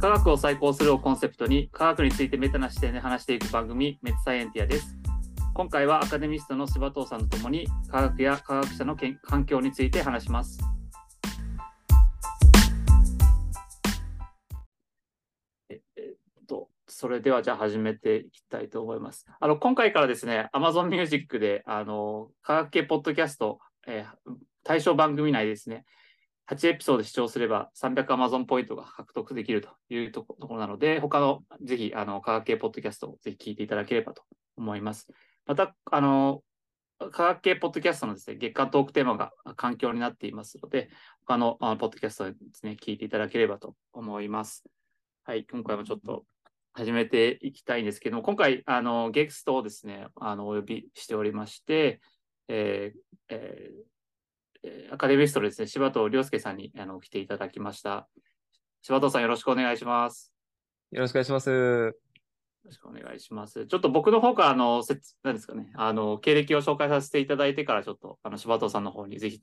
科学を再考するをコンセプトに科学についてメタな視点で話していく番組メッツサイエンティアです。今回はアカデミストの柴藤さんとともに科学や科学者のけん環境について話します。えっとそれではじゃあ始めていきたいと思います。あの今回からですね、Amazon Music であの科学系ポッドキャスト、えー対象番組内ですね、8エピソード視聴すれば300 Amazon ポイントが獲得できるというところなので、他のぜひあの科学系ポッドキャストをぜひ聞いていただければと思います。また、あの科学系ポッドキャストのですね、月間トークテーマが環境になっていますので、他のあのポッドキャストでですね、聞いていただければと思います。はい、今回もちょっと始めていきたいんですけども、今回、あのゲストをですね、あのお呼びしておりまして、えーえーアカデミストのですね、柴藤亮介さんにあの来ていただきました。柴藤さん、よろしくお願いします。よろしくお願いします。よろしくお願いします。ちょっと僕の方から、あの、せつなんですかね、あの、経歴を紹介させていただいてから、ちょっと、あの、柴藤さんの方にぜひ、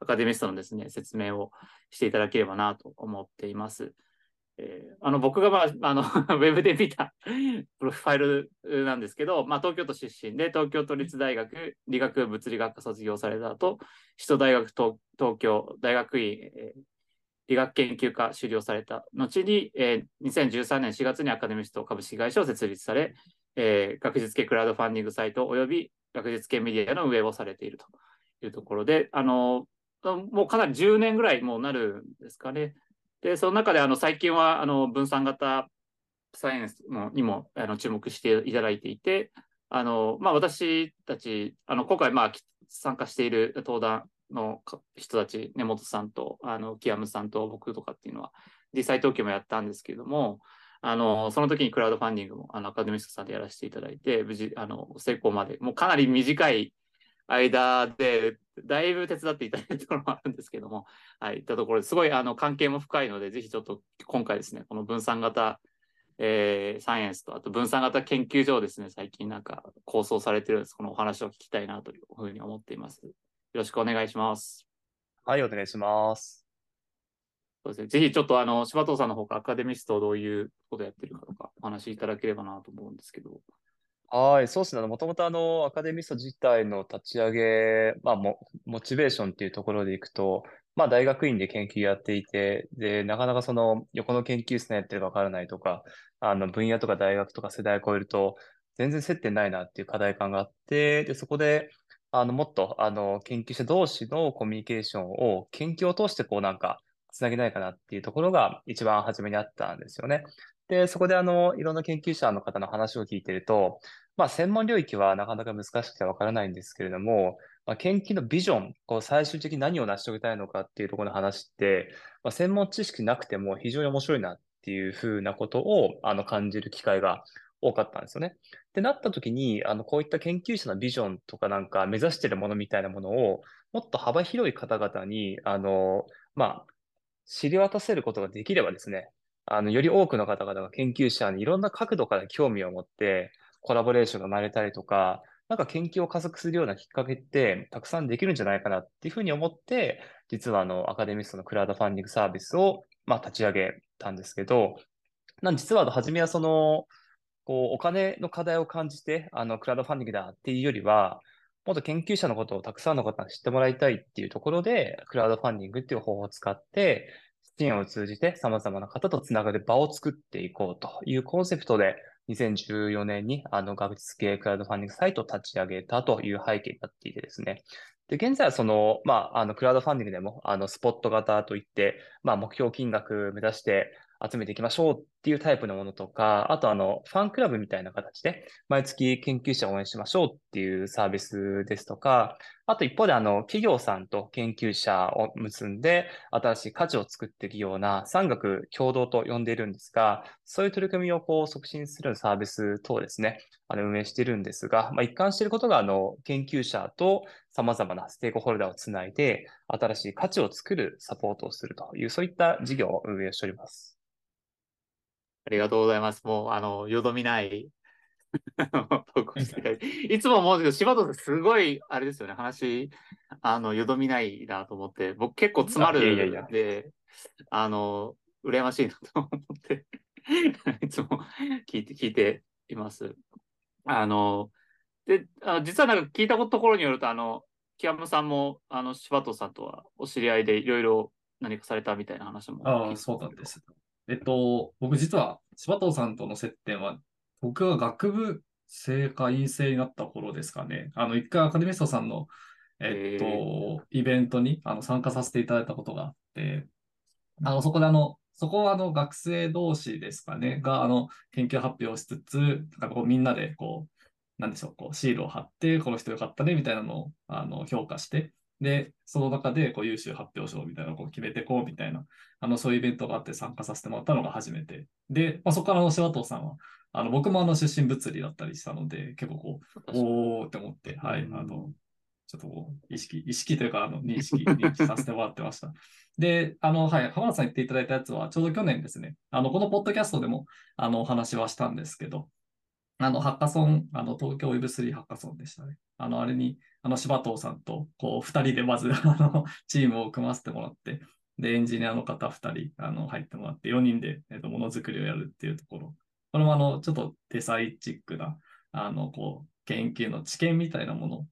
アカデミストのですね、説明をしていただければなと思っています。えーあの、僕が、まあ、あの、ウェブで見た プロファイルなんですけど、まあ、東京都出身で、東京都立大学理学物理学科卒業された後、首都大学東東京大学院、えー理学研究科修了された後に、えー2013年4月にアカデミスト株式会社を設立され、えー学術系クラウドファンディングサイトおよび学術系メディアの運営をされているというところで、あのもうかなり10年ぐらいもうなるんですかね。で、その中であの最近はあの分散型サイエンスのにもあの注目していただいていて、あのまあ、私たち、あの今回、まあ、参加している登壇の人たち、根本さんと、あのキアムさんと僕とかっていうのは、実際登記もやったんですけれども、あのその時にクラウドファンディングもあのアカデミストさんでやらせていただいて、無事あの成功まで、もうかなり短い間で、だいぶ手伝っていただいたところもあるんですけども、はい、いったところですごいあの関係も深いので、ぜひちょっと今回ですね、この分散型、えーサイエンスと、あと分散型研究所をですね、最近なんか構想されてるんです。このお話を聞きたいなというふうに思っています。よろしくお願いします。はい、お願いします。そうですね、ぜひちょっとあの柴藤さんの方からアカデミストをどういうことをやってるかとかお話しいただければなと思うんですけど。はい、そうですね。もともとあの、アカデミスト自体の立ち上げ、まあ、モチベーションっていうところでいくと、まあ、大学院で研究やっていて、で、なかなかその、横の研究室のやってるかわからないとか、あの、分野とか大学とか世代を超えると、全然接点ないなっていう課題感があって、で、そこで、あの、もっと、あの、研究者同士のコミュニケーションを研究を通してこうなんか、つなげないかなっていうところが一番初めにあったんですよね。で、そこであの、いろんな研究者の方の話を聞いてると、まあ、専門領域はなかなか難しくてわからないんですけれども、まあ、研究のビジョン、こう最終的に何を成し遂げたいのかっていうところの話って、まあ、専門知識なくても非常に面白いなっていうふうなことをあの感じる機会が多かったんですよね。ってなった時に、あのこういった研究者のビジョンとかなんか目指してるものみたいなものをもっと幅広い方々に、あの、まあ、知り渡せることができればですね、あの、より多くの方々が研究者にいろんな角度から興味を持って、コラボレーションが生まれたりとか、なんか研究を加速するようなきっかけってたくさんできるんじゃないかなっていうふうに思って、実はあの、アカデミストのクラウドファンディングサービスを、まあ、立ち上げたんですけど、なん実は初めはその、こう、お金の課題を感じて、あの、クラウドファンディングだっていうよりは、もっと研究者のことをたくさんの方に知ってもらいたいっていうところで、クラウドファンディングっていう方法を使って、支援を通じて様々な方とつながる場を作っていこうというコンセプトで、2014年にあの学術系クラウドファンディングサイトを立ち上げたという背景になっていてですね。で、現在はその、まあ、あの、クラウドファンディングでも、あの、スポット型といって、まあ、目標金額目指して集めていきましょうっっていうタイプのものとか、あとあの、ファンクラブみたいな形で、毎月研究者を応援しましょうっていうサービスですとか、あと一方であの、企業さんと研究者を結んで、新しい価値を作っていくような産学共同と呼んでいるんですが、そういう取り組みをこう促進するサービス等ですね、あの運営しているんですが、まあ、一貫していることがあの研究者と様々なステークホルダーをつないで、新しい価値を作るサポートをするという、そういった事業を運営しております。ありがとうございます。もう、あの、よどみない いつも思うんですけど、柴田さん、すごい、あれですよね、話、あの、よどみないなと思って、僕結構詰まるあいやいやいやんで、あの、羨ましいなと思って。いつも聞いて、聞いています。あの、で、あ実はなんか聞いたところによると、あの、木山さんも、あの、柴藤さんとはお知り合いでいろいろ何かされたみたいな話もああ、そうなんです。えっと、僕実は柴藤さんとの接点は、僕が学部生会員制になった頃ですかね。あの、一回アカデミストさんの、えっと、イベントにあの参加させていただいたことがあって、あの、そこであの、そこはあの学生同士ですかね、があの研究発表しつつ、なんかこうみんなでこう、なんでしょう、こうシールを貼って、この人よかったねみたいなのをあの評価して、で、その中でこう優秀発表賞みたいなのをこう決めていこうみたいな、あのそういうイベントがあって参加させてもらったのが初めて。で、まあ、そこからあの柴藤さんは、あの僕もあの出身物理だったりしたので、結構こう、おーって思って、はい、あの、ちょっとこう意識、意識というか、あの、認識、認識させてもらってました。で、あの、はい、浜田さん言っていただいたやつは、ちょうど去年ですね、あの、このポッドキャストでも、あの、お話はしたんですけど、あの、ハッカソン、あの、東京 Web3 ハッカソンでしたね。あの、あれに、あの、柴藤さんと、こう、二人でまず、あの、チームを組ませてもらって、で、エンジニアの方二人、あの、入ってもらって、4人で、えっと、ものづくりをやるっていうところ。これも、あの、ちょっとデサイチックな、あの、こう、研究の知見みたいなもの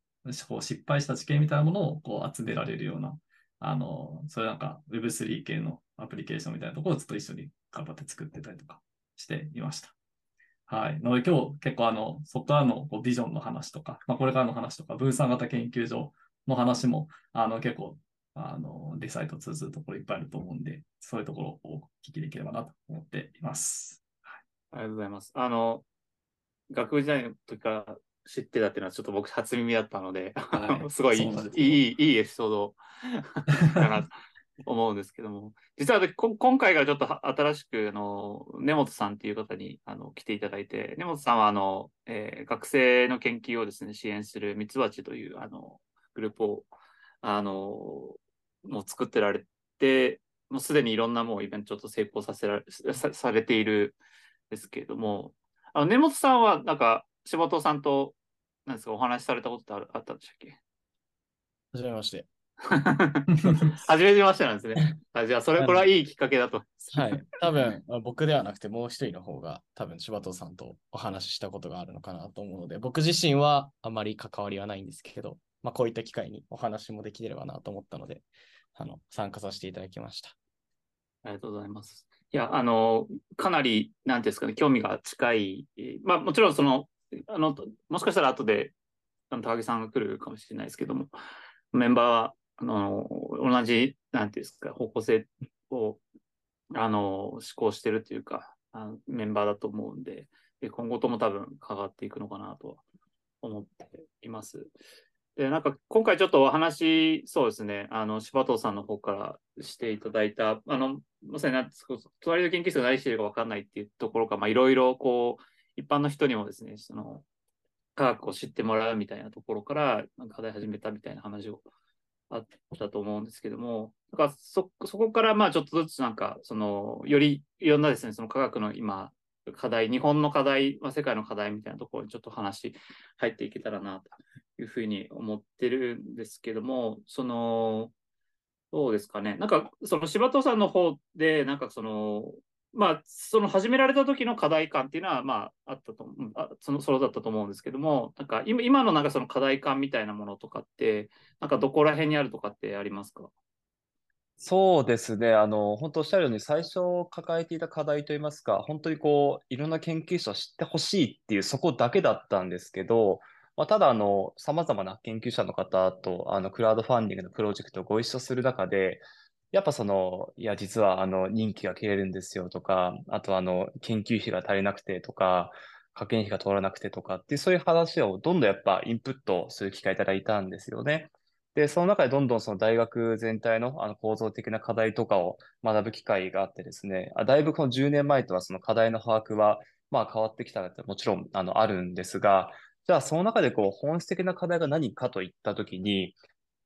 こう失敗した知見みたいなものをこう集められるような、あの、それなんか Web3 系のアプリケーションみたいなところをずっと一緒に頑張って作ってたりとかしていました。はい。なので今日結構あの、そこからのこうビジョンの話とか、まあ、これからの話とか、分散型研究所の話も、あの、結構、あの、デサイト通ずるところいっぱいあると思うんで、そういうところをお聞きできればなと思っています。ありがとうございます。あの、学部時代の時から知ってたっていうのはちょっと僕初耳だったので、はい すごいいいいい、いいエピソードかなと 思うんですけども、実は今回からちょっと新しく、あの、根本さんっていう方にあの来ていただいて、根本さんはあの、えー学生の研究をですね、支援するミツバチというあのグループを、あの、もう作ってられて、もうすでにいろんなもうイベントちょっと成功させられさされているんですけれども、あの根本さんはなんか柴藤さんとなんですかお話しされたことってあるあったんでしたっけ？はじめまして。初めてましてなんですね。あじゃあ、それ、これはいいきっかけだと。はい。多分、まあ僕ではなくてもう一人の方が多分柴藤さんとお話ししたことがあるのかなと思うので、僕自身はあまり関わりはないんですけど、まあこういった機会にお話もできればなと思ったので、あの、参加させていただきました。ありがとうございます。いや、あの、かなり、なんですかね、興味が近い。えーまあ、もちろん、その、あの、もしかしたら後で、あの高木さんが来るかもしれないですけども、メンバーは、あの、同じ、なんていうんですか、方向性を、あの、思考してるというか、あのメンバーだと思うんで、で今後とも多分関わっていくのかなと思っています。で、なんか今回ちょっとお話、そうですね、あの、柴藤さんの方からしていただいた、あの、まさになんすか、隣の研究室が何してるか分かんないっていうところか、まあ、いろいろこう、一般の人にもですね、その、科学を知ってもらうみたいなところから、なんか課題始めたみたいな話をあったと思うんですけども、なんかそ、そこからまあちょっとずつなんか、その、よりいろんなですね、その科学の今、課題、日本の課題、まあ、世界の課題みたいなところにちょっと話入っていけたらなというふうに思ってるんですけども、その、どうですかね。なんか、その柴藤さんの方で、なんかその、まあ、その始められた時の課題感っていうのは、まあ、あったと、あその、そうだったと思うんですけども、なんか今、今のなんかその課題感みたいなものとかって、なんかどこら辺にあるとかってありますか？そうですね。あの、本当おっしゃるように、最初抱えていた課題といいますか、本当にこう、いろんな研究者を知ってほしいっていう、そこだけだったんですけど、まあ、ただ、あの、様々な研究者の方と、あの、クラウドファンディングのプロジェクトをご一緒する中で、やっぱその、いや、実は、あの、任期が切れるんですよとか、あと、あの、研究費が足りなくてとか、科研費が通らなくてとかって、そういう話をどんどんやっぱインプットする機会いただいたんですよね。で、その中でどんどんその大学全体のあの構造的な課題とかを学ぶ機会があってですね、あだいぶこの10年前とはその課題の把握はまあ変わってきたのってもちろんあのあるんですが、じゃあその中でこう本質的な課題が何かといったときに、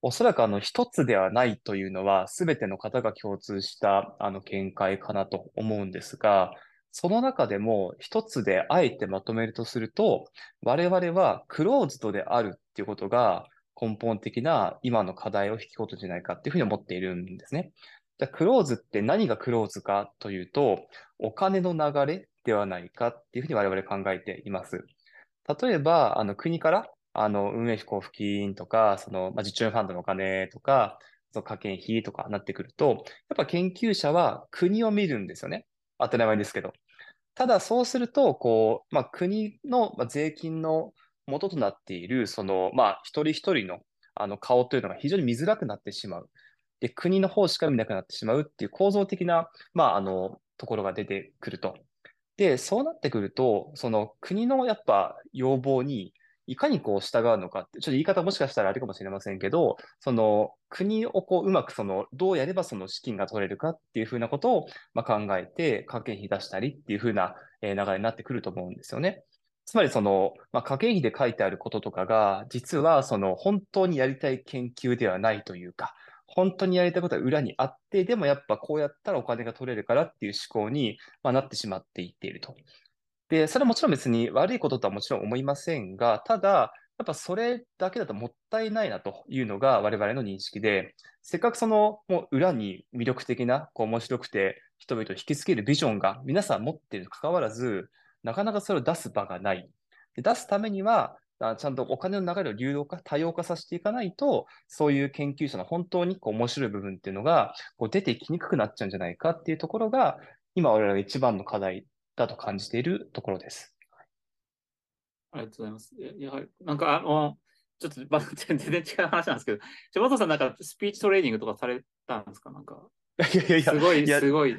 おそらくあの一つではないというのは全ての方が共通したあの見解かなと思うんですが、その中でも一つであえてまとめるとすると、我々はクローズドであるっていうことが根本的な今の課題を引き起こすんじゃないかっていうふうに思っているんですね。じゃあクローズって何がクローズかというと、お金の流れではないかっていうふうに我々考えています。例えば、あの国からあの運営費交付金とか、その、まあ、実ファンドのお金とか、その科研費とかなってくると、やっぱ研究者は国を見るんですよね。当たり前ですけど。ただそうすると、こう、まあ、国の税金の元となっている、その、まあ、一人一人のあの顔というのが非常に見づらくなってしまう。で、国の方しか見なくなってしまうっていう構造的な、まあ、あの、ところが出てくると。で、そうなってくると、その国のやっぱ要望にいかにこう従うのかって、ちょっと言い方もしかしたらあれかもしれませんけど、その国をこううまくそのどうやればその資金が取れるかっていうふうなことをま考えて、家計費出したりっていうふうな流れになってくると思うんですよね。つまりその、まあ、家計費で書いてあることとかが、実はその本当にやりたい研究ではないというか、本当にやりたいことは裏にあって、でもやっぱこうやったらお金が取れるからっていう思考に、まなってしまっていっていると。で、それはもちろん別に悪いこととはもちろん思いませんが、ただ、やっぱそれだけだともったいないなというのが我々の認識で、せっかくそのもう裏に魅力的な、こう面白くて人々を引きつけるビジョンが皆さん持っているにかかわらず、なかなかそれを出す場がない。で出すためには、ちゃんとお金の流れを流動化、多様化させていかないと、そういう研究者の本当にこう面白い部分っていうのがこう出てきにくくなっちゃうんじゃないかっていうところが、今我々が一番の課題だと感じているところです。ありがとうございます。やはり、なんかあの、ちょっと、まあ、全然違う話なんですけど、柴田さんなんかスピーチトレーニングとかされたんですか？なんか。いやいやいや、すごい、すごい、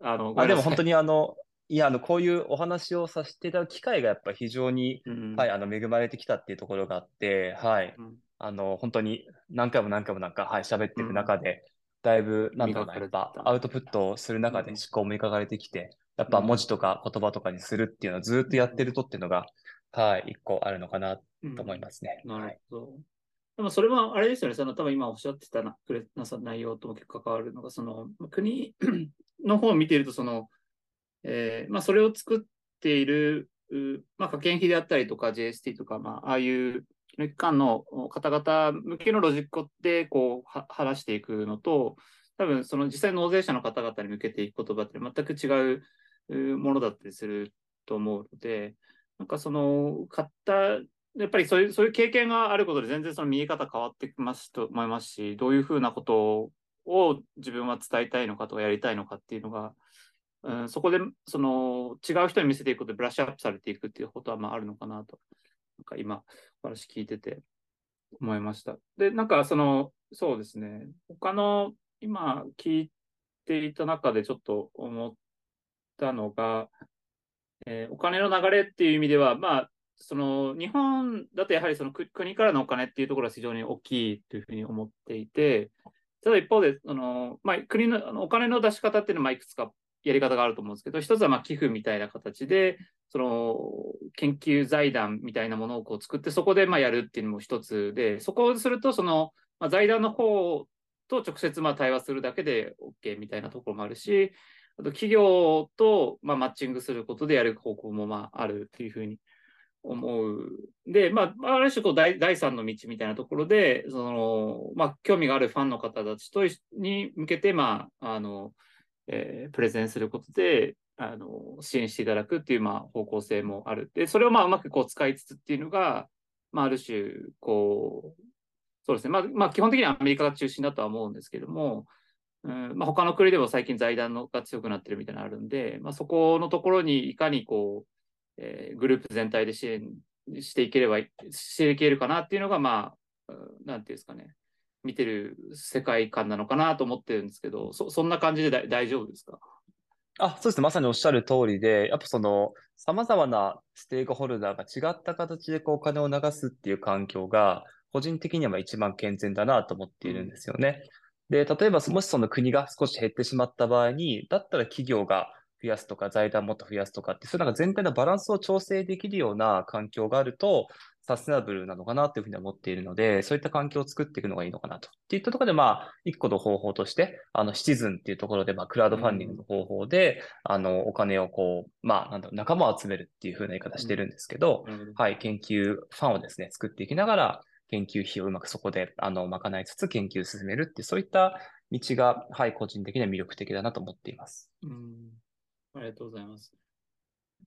あの、あでも本当にあの、いや、あの、こういうお話をさせていただく機会がやっぱ非常に、うん、はい、あの、恵まれてきたっていうところがあって、はい、うん、あの、本当に何回も何回もなんか、はい、喋っていく中で、うん、だいぶ、なんだろうアウトプットをする中で思考もいかがれてきて、やっぱ文字とか言葉とかにするっていうのをずっとやってるとっていうのが、はい、一個あるのかなと思いますね。なるほど。はいでもそれはあれですよね、その多分今おっしゃってたなくれなさ内容とも結構関わるのが、その国の方を見ていると、そのえー、まあ、それを作っている、まあ、科研費であったりとか JST とか、まあ、ああいう機関の方々向けのロジックでこう話していくのと、多分その実際納税者の方々に向けていく言葉って全く違うものだったりすると思うので、なんかその買ったやっぱりそういうそういう経験があることで全然その見え方変わってきますと思いますし、どういうふうなことを自分は伝えたいのかとかやりたいのかっていうのが、うん、そこでその違う人に見せていくことでブラッシュアップされていくっていうことはまああるのかなと、なんか今、お話聞いてて思いました。で、なんかその、そうですね、他の今聞いていた中でちょっと思ったのが、えー、お金の流れっていう意味では、まあ、その日本だとやはりその国からのお金っていうところは非常に大きいというふうに思っていて、ただ一方で、あのまあ、国のお金の出し方っていうのはいくつかやり方があると思うんですけど、一つはまあ寄付みたいな形で、その研究財団みたいなものをこう作って、そこでまあやるっていうのも一つで、そこをすると、その、まあ、財団の方と直接まあ対話するだけで OK みたいなところもあるし、あと企業とまあマッチングすることでやる方向もまああるっていうふうに思う。で、まあ、ある種こう第第三の道みたいなところで、その、まあ、興味があるファンの方たちとに向けて、まあ、あの、えー、プレゼンすることで、あの、支援していただくっていう、まあ、方向性もある。で、それをまあ、うまくこう使いつつっていうのが、まあ、ある種、こう、そうですね。まあ、まあ、基本的にはアメリカが中心だとは思うんですけども、うんまあ、他の国でも最近財団のが強くなってるみたいなのあるんで、まあ、そこのところにいかにこう、えー、グループ全体で支援していければ、していけるかなっていうのが、まあ、なんていうんですかね。見てる世界観なのかなと思ってるんですけど、そそんな感じで大丈夫ですか？あ、そうですね。まさにおっしゃる通りで、やっぱその、様々なステークホルダーが違った形でこうお金を流すっていう環境が、個人的には一番健全だなと思っているんですよね。で、例えば、もしその国が少し減ってしまった場合に、だったら企業が増やすとか、財団もっと増やすとかって、そういうなんか全体のバランスを調整できるような環境があると、サステナブルなのかなというふうに思っているので、そういった環境を作っていくのがいいのかなと。っていったところで、まあ、一個の方法として、あの、シチズンっていうところで、まあ、クラウドファンディングの方法で、うん、あの、お金をこう、まあ、なんだろう、仲間を集めるっていうふうな言い方してるんですけど、うん、はい、研究ファンをですね、作っていきながら、研究費をうまくそこで、あの、賄いつつ研究を進めるっていう、そういった道が、はい、個人的には魅力的だなと思っています。うん。ありがとうございます。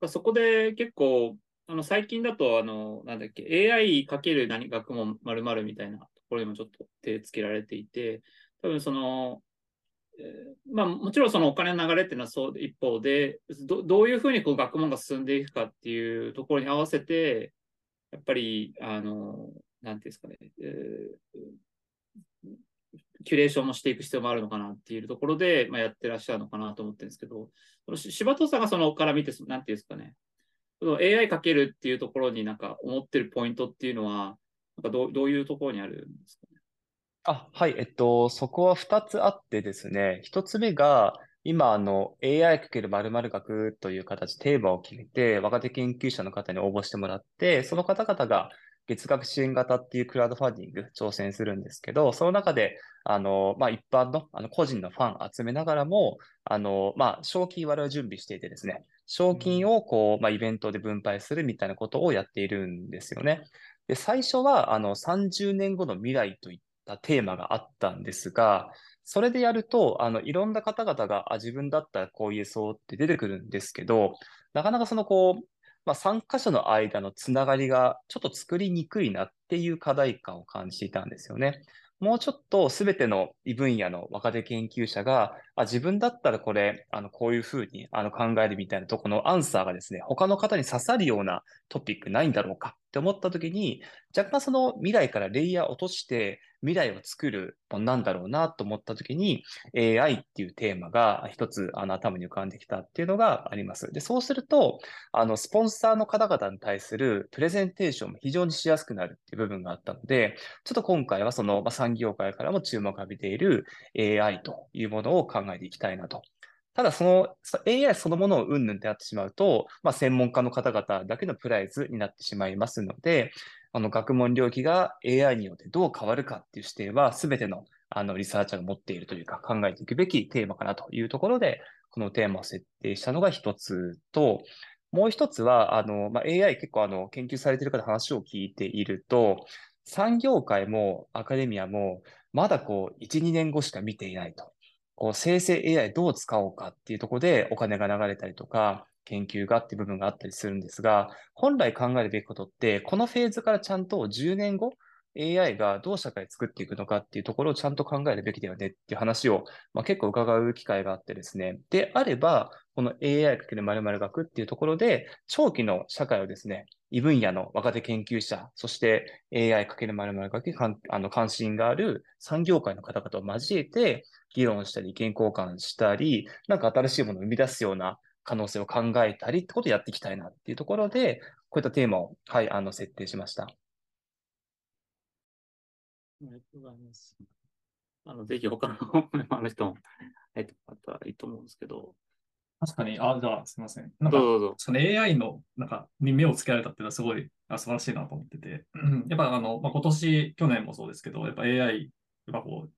そこで結構、あの、最近だと、あの、なんだっけ、AI かける何学問〇〇みたいなところにもちょっと手つけられていて、多分その、えまあもちろんそのお金の流れっていうのはそう一方で、どどういうふうにこう学問が進んでいくかっていうところに合わせて、やっぱり、あの、なんていうんですかね、えーキュレーションもしていく必要もあるのかなっていうところで、まあ、やってらっしゃるのかなと思ってるんですけど、その柴戸さんがそのから見て、なんていうんですかね、AI かけるっていうところになんか思ってるポイントっていうのは、なんかどうどういうところにあるんですかね？あ、はい、えっと、そこは2つあってですね、1つ目が、今、あの、AI かける〇〇学という形、テーマを決めて、若手研究者の方に応募してもらって、その方々が月額支援型っていうクラウドファンディング挑戦するんですけど、その中で、あの、まあ、一般の、あの、個人のファン集めながらも、あの、まあ、賞金我々は準備していてですね、賞金をこう、まあ、イベントで分配するみたいなことをやっているんですよね。で、最初は、あの、30年後の未来といったテーマがあったんですが、それでやると、あの、いろんな方々が、あ、自分だったらこう言えそうって出てくるんですけど、なかなかそのこう、まあ、参加者の間のつながりがちょっと作りにくいなっていう課題感を感じていたんですよね。もうちょっとすべての異分野の若手研究者が、あ、自分だったらこれ、あの、こういうふうにあの考えるみたいなとこのアンサーがですね、他の方に刺さるようなトピックないんだろうかって思ったときに、若干その未来からレイヤー落として未来を作るものなんだろうなと思ったときに、AI っていうテーマが一つあの頭に浮かんできたっていうのがあります。で、そうすると、あの、スポンサーの方々に対するプレゼンテーションも非常にしやすくなるっていう部分があったので、ちょっと今回はその、まあ、産業界からも注目を浴びている AI というものを考えていきたいなと。ただ、その AI そのものをうんぬんってなってしまうと、まあ、専門家の方々だけのプライズになってしまいますので、あの学問領域が AI によってどう変わるかっていう視点は、すべてのあのリサーチャーが持っているというか、考えていくべきテーマかなというところで、このテーマを設定したのが一つと、もう一つは、あの、まあ、AI 結構あの、研究されている方話を聞いていると、産業界もアカデミアも、まだこう、1、2年後しか見ていないと。こう、生成 AI どう使おうかっていうところでお金が流れたりとか、研究がっていう部分があったりするんですが、本来考えるべきことって、このフェーズからちゃんと10年後、AI がどう社会作っていくのかっていうところをちゃんと考えるべきだよねっていう話を、まあ、結構伺う機会があってですね。であれば、この AI× 〇〇学っていうところで、長期の社会をですね、異分野の若手研究者、そして AI× 〇〇学に関あの関心がある産業界の方々を交えて、議論したり、意見交換したり、なんか新しいものを生み出すような可能性を考えたりってことをやっていきたいなっていうところで、こういったテーマを、はい、あの、設定しました。ありがとうございます。あの、ぜひ他のあの人も、えっと、あったらいいと思うんですけど。確かに、あ、じゃあすみません。なんか、どうぞ。その AI の、なんか、に目をつけられたっていうのはすごいあ素晴らしいなと思ってて、う んやっぱあの、まあ、今年、去年もそうですけど、やっぱ AI、やっぱこう、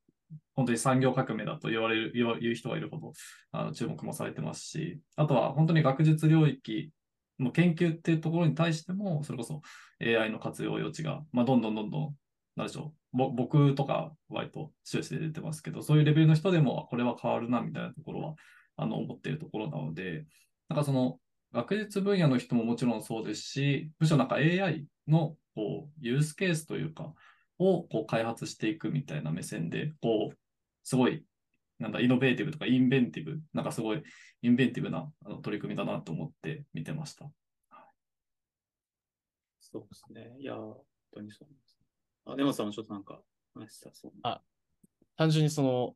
本当に産業革命だと言われる、言う人がいるほど、あの注目もされてますし、あとは本当に学術領域の研究っていうところに対しても、それこそ AI の活用余地が、まあ、どんどんどんどん、なんでしょう、ぼ僕とか割と終始で出てますけど、そういうレベルの人でも、これは変わるな、みたいなところは、あの、思っているところなので、なんかその、学術分野の人ももちろんそうですし、むしろなんか AI のこうユースケースというか、をこう開発していくみたいな目線で、こう、すごい、なんだ、イノベーティブとかインベンティブ、なんかすごいインベンティブなあの取り組みだなと思って見てました。そうですね。いや、本当にそうです。あ、でもさんもちょっとなんか、話したそうな。単純にその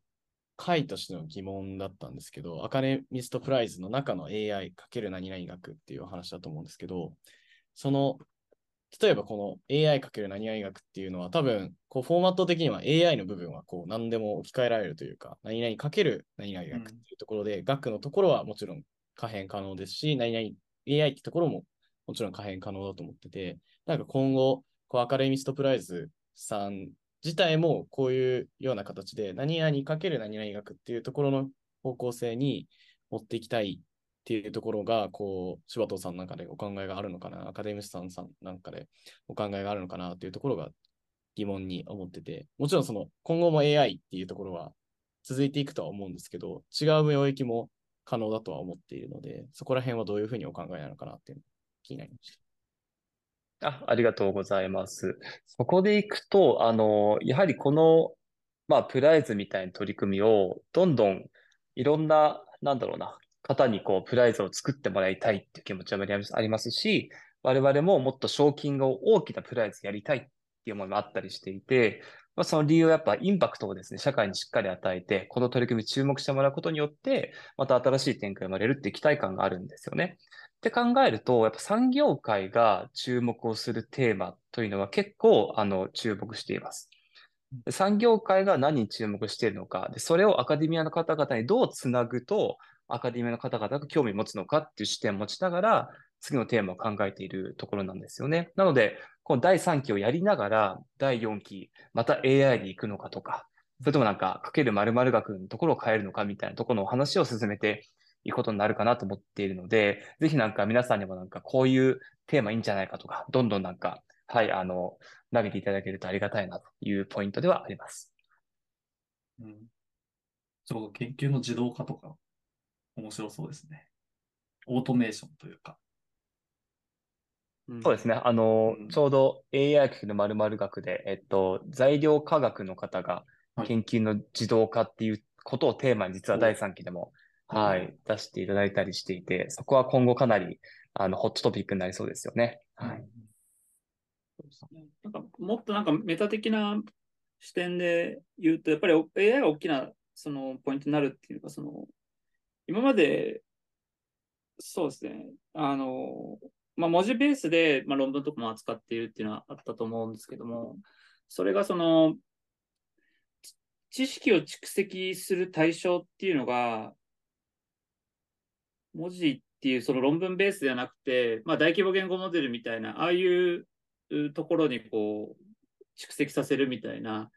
回としての疑問だったんですけど、アカデミストプライズの中の AI× 何々学っていう話だと思うんですけど、その、例えばこの AI× 何々学っていうのは多分、こうフォーマット的には AI の部分はこう何でも置き換えられるというか、何々かける何々学っていうところで、学のところはもちろん可変可能ですし、何々 AI ってところももちろん可変可能だと思ってて、なんか今後、こうアカデミストプライズさん自体もこういうような形で何々かける何々学っていうところの方向性に持っていきたいっていうところが、こう、柴藤さんなんかでお考えがあるのかな、アカデミストさんなんかでお考えがあるのかなっていうところが疑問に思ってて、もちろんその今後も AI っていうところは続いていくとは思うんですけど、違う領域も可能だとは思っているので、そこら辺はどういうふうにお考えなのかなっていうの気になりました。あ、ありがとうございます。そこでいくと、あの、やはりこの、まあ、プライズみたいな取り組みを、どんどんいろんな、なんだろうな、方にこう、プライズを作ってもらいたいっていう気持ちはありますし、我々ももっと賞金が大きなプライズやりたいっていう思いもあったりしていて、まあ、その理由はやっぱインパクトをですね、社会にしっかり与えて、この取り組みに注目してもらうことによって、また新しい展開が生まれるっていう期待感があるんですよね。って考えると、やっぱ産業界が注目をするテーマというのは結構、あの、注目しています。産業界が何に注目しているのか、で、それをアカデミアの方々にどうつなぐと、アカデミアの方々が興味を持つのかっていう視点を持ちながら、次のテーマを考えているところなんですよね。なので、この第3期をやりながら、第4期、また AI で行くのかとか、それともなんか、かける〇〇学のところを変えるのかみたいなところのお話を進めていくことになるかなと思っているので、ぜひなんか皆さんにもなんかこういうテーマいいんじゃないかとか、どんどんなんか、はい、あの、投げていただけるとありがたいなというポイントではあります。うん。ちょう研究の自動化とか、面白そうですね。オートメーションというか。そうですね。あの、うんちょうど AI かける〇〇学で、えっと、材料科学の方がはい研究の自動化っていうことをテーマに実は第3期でも、おはい、出していただいたりしていて、そこは今後かなり、あの、ホットトピックになりそうですよね。はい。そうですねなんかもっとなんかメタ的な視点で言うと、やっぱり AI が大きなそのポイントになるっていうか、その今まで、そうですね、あの、まあ、文字ベースで、まあ、論文とかも扱っているっていうのはあったと思うんですけども、それがその、知識を蓄積する対象っていうのが、文字っていうその論文ベースではなくて、まあ、大規模言語モデルみたいな、ああいうところにこう蓄積させるみたいな、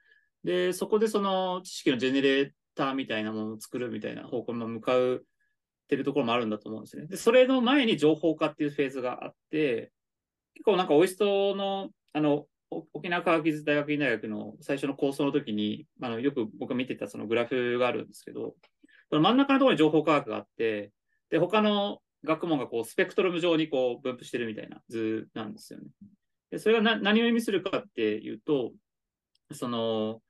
で、そこでその知識のジェネレーターみたいなものを作るみたいな方向に向かうってるところもあるんだと思うんですね。で、それの前に情報化っていうフェーズがあって、結構なんかオイストの、あの、沖縄科学技術大学院大学の最初の構想の時に、あのよく僕が見てたそのグラフがあるんですけど、その真ん中のところに情報科学があって、で、他の学問がこうスペクトルム上にこう分布してるみたいな図なんですよね。で、それがな何を意味するかっていうと、その、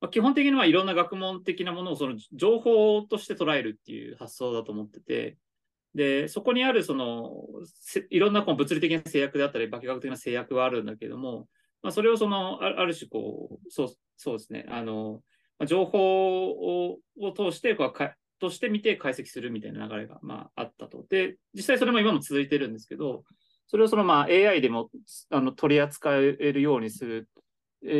まあ、基本的にはいろんな学問的なものをその情報として捉えるっていう発想だと思ってて、で、そこにあるその、いろんなこう物理的な制約であったり、化学的な制約はあるんだけども、まあ、それをその、ある種こう、そう、そうですね、あの、まあ情報をを通してこうか、として見て解析するみたいな流れが、まあ、あったと。で、実際それも今も続いてるんですけど、それをそのまあ AI でもあの取り扱えるようにする、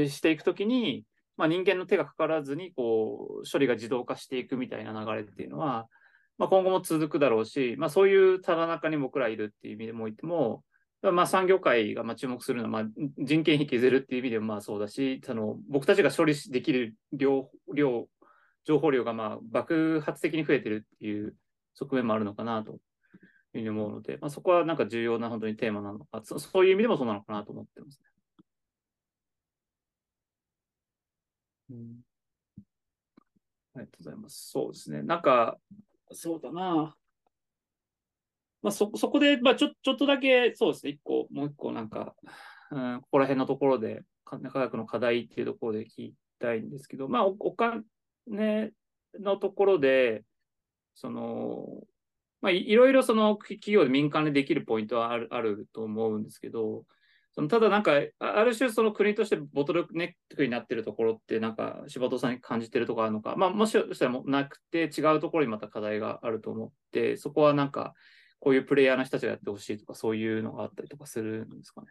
していくときに、まあ、人間の手がかからずにこう処理が自動化していくみたいな流れっていうのは、まあ、今後も続くだろうし、まあ、そういうただ中に僕らいるっていう意味でもおいても、まあ、産業界がまあ注目するのは、まあ、人件費削るっていう意味でもまあそうだし、その僕たちが処理できる量、量情報量がまあ爆発的に増えてるっていう側面もあるのかなというふうに思うので、まあ、そこはなんか重要な本当にテーマなのか、そそういう意味でもそうなのかなと思ってますね。うんありがとうございます。そうですね。なんか、そうだな。まあ、そ、そこで、まあ、ちょ、ちょっとだけ、そうですね。一個、もう一個、なんか、うん、ここら辺のところで、か科学の課題っていうところで聞きたいんですけど、まあ、お、お金のところで、その、まあ、いいろいろその企業で民間でできるポイントはある、あると思うんですけど、そのただなんか、あある種その国としてボトルネックになってるところって、なんか柴戸さんに感じてるところあるのか、まあもしかしたらもなくて違うところにまた課題があると思って、そこはなんか、こういうプレイヤーの人たちがやってほしいとか、そういうのがあったりとかするんですかね。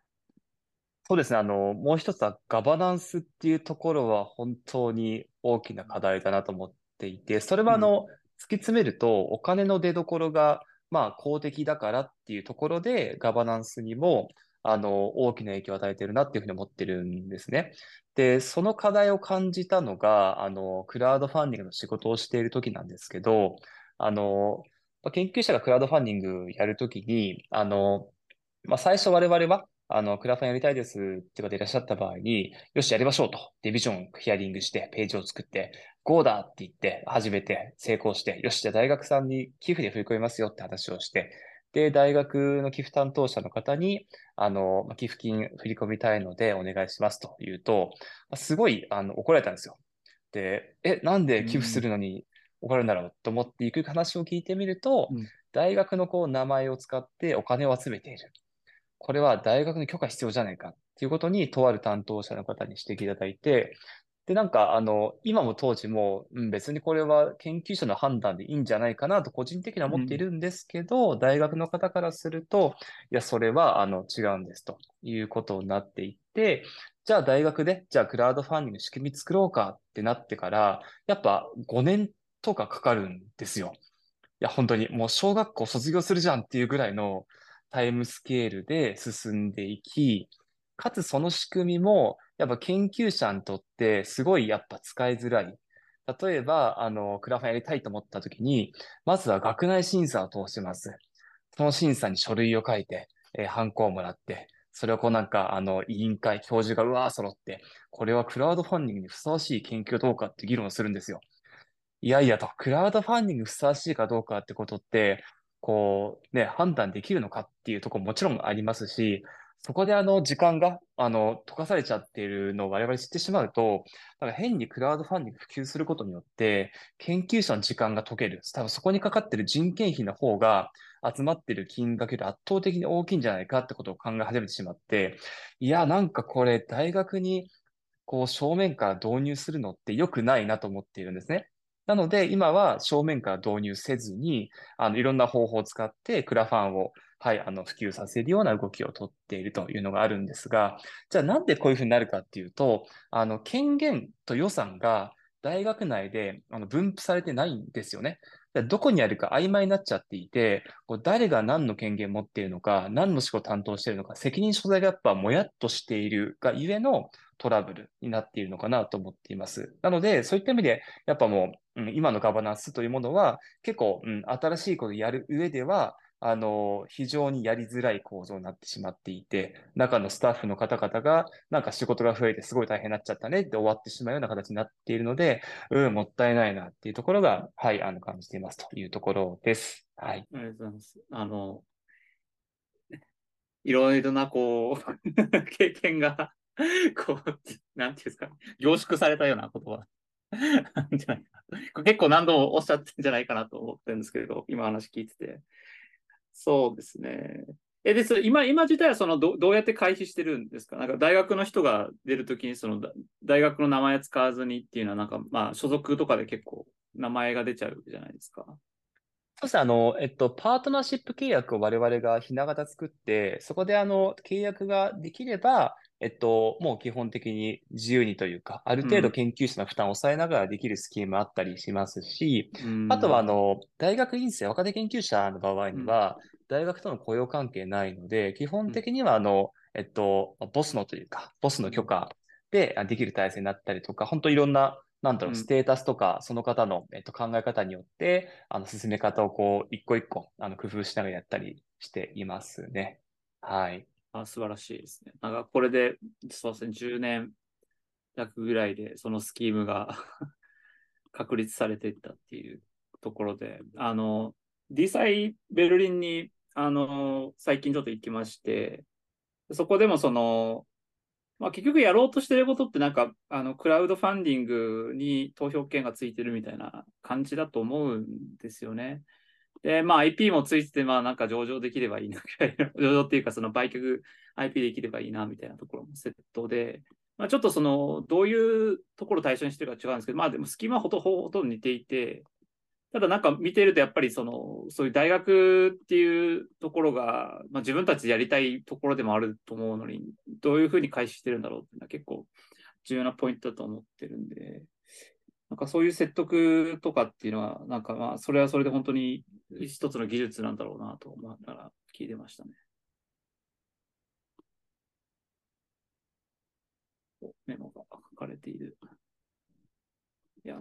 そうですね。あの、もう一つはガバナンスっていうところは本当に大きな課題だなと思っていて、それはあの、突き詰めるとお金の出所がまあ公的だからっていうところでガバナンスにもあの大きな影響を与えてるなっていうふうに思ってるんですね。で、その課題を感じたのが、あの、クラウドファンディングの仕事をしている時なんですけど、あの、研究者がクラウドファンディングやるときに、あの、まあ、最初我々は、あの、クラファンやりたいですって方いらっしゃった場合に、よし、やりましょうと。で、ビジョンヒアリングして、ページを作って、GO だって言って始めて成功して、よし、じゃあ大学さんに寄付で振り込みますよって話をして、で、大学の寄付担当者の方に、あの、まあ寄付金振り込みたいのでお願いしますと言うと、まあすごい、あの、怒られたんですよ。で、え、なんで寄付するのに怒られるんだろうと思っていく話を聞いてみると、うん大学のこう名前を使ってお金を集めている。これは大学の許可必要じゃないかっていうことに、とある担当者の方に指摘いただいて、で、なんか、あの、今も当時も、うん、別にこれは研究者の判断でいいんじゃないかなと個人的には思っているんですけど、大学の方からすると、いや、それは、あの、違うんですということになっていって、じゃあ大学で、じゃあクラウドファンディングの仕組み作ろうかってなってから、やっぱ5年とかかかるんですよ。いや、本当にもう小学校卒業するじゃんっていうぐらいのタイムスケールで進んでいき、かつその仕組みも、やっぱ研究者にとってすごいやっぱ使いづらい。例えば、あの、クラファンやりたいと思った時に、まずは学内審査を通します。その審査に書類を書いて、えー、ハンコをもらって、それをこうなんか、あの、委員会、教授がうわー揃って、これはクラウドファンディングにふさわしい研究どうかって議論するんですよ。いやいやと、クラウドファンディングふさわしいかどうかってことって、こう、ね、判断できるのかっていうとこももちろんありますし、そこであの、時間が、あの、溶かされちゃっているのを我々知ってしまうと、なんか変にクラウドファンディング普及することによって、研究者の時間が解ける。多分そこにかかってる人件費の方が集まってる金額より圧倒的に大きいんじゃないかってことを考え始めてしまって、いや、なんかこれ大学にこう正面から導入するのって良くないなと思っているんですね。なので、今は正面から導入せずに、あの、いろんな方法を使って、クラファンを、はい、あの、普及させるような動きをとっているというのがあるんですが、じゃあなんでこういうふうになるかっていうと、あの、権限と予算が大学内であの分布されてないんですよね。どこにあるか曖昧になっちゃっていて、こう誰が何の権限を持っているのか、何の仕事を担当しているのか、責任所在がやっぱもやっとしているがゆえのトラブルになっているのかなと思っています。なので、そういった意味で、やっぱもう、うん、今のガバナンスというものは、結構、うん、新しいことをやる上では、あの、非常にやりづらい構造になってしまっていて、中のスタッフの方々が、なんか仕事が増えてすごい大変になっちゃったねって終わってしまうような形になっているので、うん、もったいないなっていうところが、はい、あの、感じていますというところです。はい。ありがとうございます。あの、いろいろな、こう、経験が、こう、なんていうんですか、凝縮されたような言葉なん じゃないか。結構何度もおっしゃってるんじゃないかなと思ってるんですけど、今話聞いてて。そうですね。え、で、それ今、今自体はそのど、どうやって回避してるんですか？なんか大学の人が出るときに、その、大学の名前使わずにっていうのは、なんか、まあ、所属とかで結構名前が出ちゃうじゃないですか。そうですね、あの、えっと、パートナーシップ契約を我々がひな形作って、そこであの、契約ができれば、えっと、もう基本的に自由にというか、ある程度うん。研究者の負担を抑えながらできるスキームあったりしますし、うん。あとは、あの、大学院生、若手研究者の場合には、大学との雇用関係ないので、基本的には、あの、えっと、ボスのというか、ボスの許可であできる体制になったりとか、本当いろんな、なんだろう、うん。ステータスとか、その方の、えっと、考え方によって、あの、進め方をこう、一個一個、あの、工夫しながらやったりしていますね。はい。あ、素晴らしいですね。なんかこれで、そうですね、10年弱ぐらいで、そのスキームが 確立されていったっていうところで、あの、D 祭ベルリンに、あの、最近ちょっと行きまして、そこでもその、まあ、結局やろうとしてることってなんか、あの、クラウドファンディングに投票権がついてるみたいな感じだと思うんですよね。で、まあ IP もついてて、まあなんか上場できればいいな、ぐらいの。上場っていうかその売却 IP できればいいな、みたいなところもセットで、まあちょっとその、どういうところを対象にしてるか違うんですけど、まあでもスキーマはほとほとんど似ていて、ただなんか見てるとやっぱりその、そういう大学っていうところが、まあ自分たちでやりたいところでもあると思うのに、どういうふうに開始してるんだろうっていうのは結構重要なポイントだと思ってるんで、なんかそういう説得とかっていうのは、なんかまあ、それはそれで本当に一つの技術なんだろうなと思いながら聞いてましたね。メモが書かれている。いや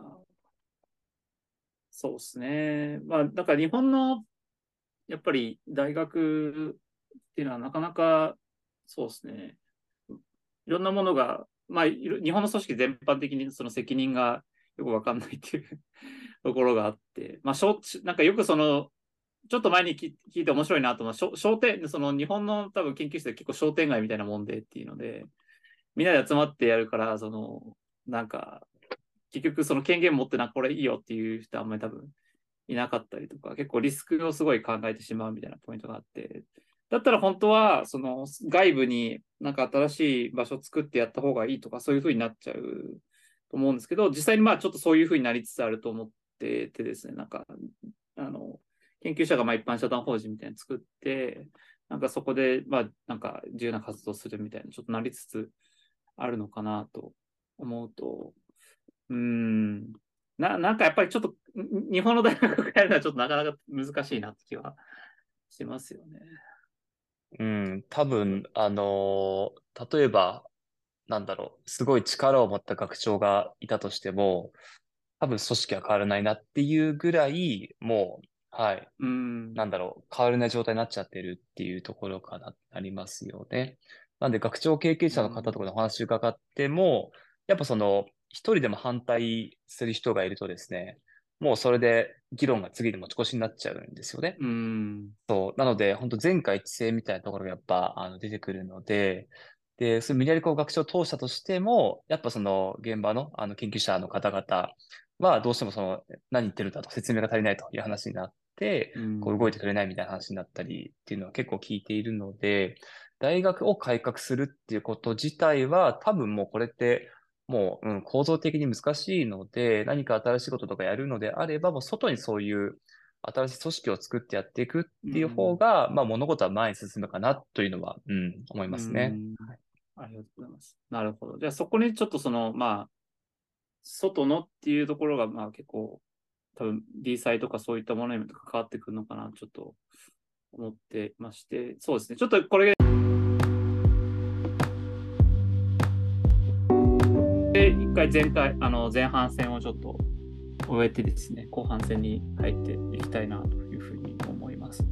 そうですね。まあ、だから日本の、やっぱり大学っていうのはなかなか、そうですね。いろんなものが、まあ、日本の組織全般的にその責任がよくわかんないっていうところがあって、まあ、しょなんかよくその、ちょっと前に聞いて面白いなと思う商店、その日本の多分研究室で結構商店街みたいなもんでっていうので、みんなで集まってやるから、その、なんか、結局その権限持ってな、これいいよっていう人あんまり多分いなかったりとか、結構リスクをすごい考えてしまうみたいなポイントがあって、だったら本当は、その外部になんか新しい場所作ってやった方がいいとか、そういう風になっちゃうと思うんですけど、実際にまあちょっとそういう風になりつつあると思っててですね、なんか、あの、研究者がまあ一般社団法人みたいに作って、なんかそこでまあなんか自由な活動するみたいな、ちょっとなりつつあるのかなと思うと、うん、ななんかやっぱりちょっと日本の大学がやるのはちょっとなかなか難しいなって気はしますよね。うん、多分、あのー例えば、なんだろう、すごい力を持った学長がいたとしても、多分組織は変わらないなっていうぐらい、もう、はい、うん。なんだろう、変わらない状態になっちゃってるっていうところかな、なりますよね。なんで、学長経験者の方とかのお話伺っても、やっぱその、一人でも反対する人がいるとですね、もうそれで議論が次に持ち越しになっちゃうんですよね。うん。そう。なので、本当前回一致性みたいなところがやっぱ、あの、出てくるので、で、その無理やりこう学習を通したとしても、やっぱその現場の、あの、研究者の方々は、どうしてもその、何言ってるんだと説明が足りないという話になって、うんこう動いてくれないみたいな話になったりっていうのは結構聞いているので、大学を改革するっていうこと自体は、多分もうこれって、もう、うん、構造的に難しいので、何か新しいこととかやるのであれば、もう外にそういう新しい組織を作ってやっていくっていう方が、まあ物事は前に進むかなというのは、うん、思いますね。うんありがとうございます。なるほど。じゃあそこにちょっとその、まあ、外のっていうところが、まあ結構、多分 D サイとかそういったものにも関わってくるのかな、ちょっと思ってまして、そうですね。ちょっとこれで、一回全体、あの、前半戦をちょっと終えてですね、後半戦に入っていきたいなというふうに思います。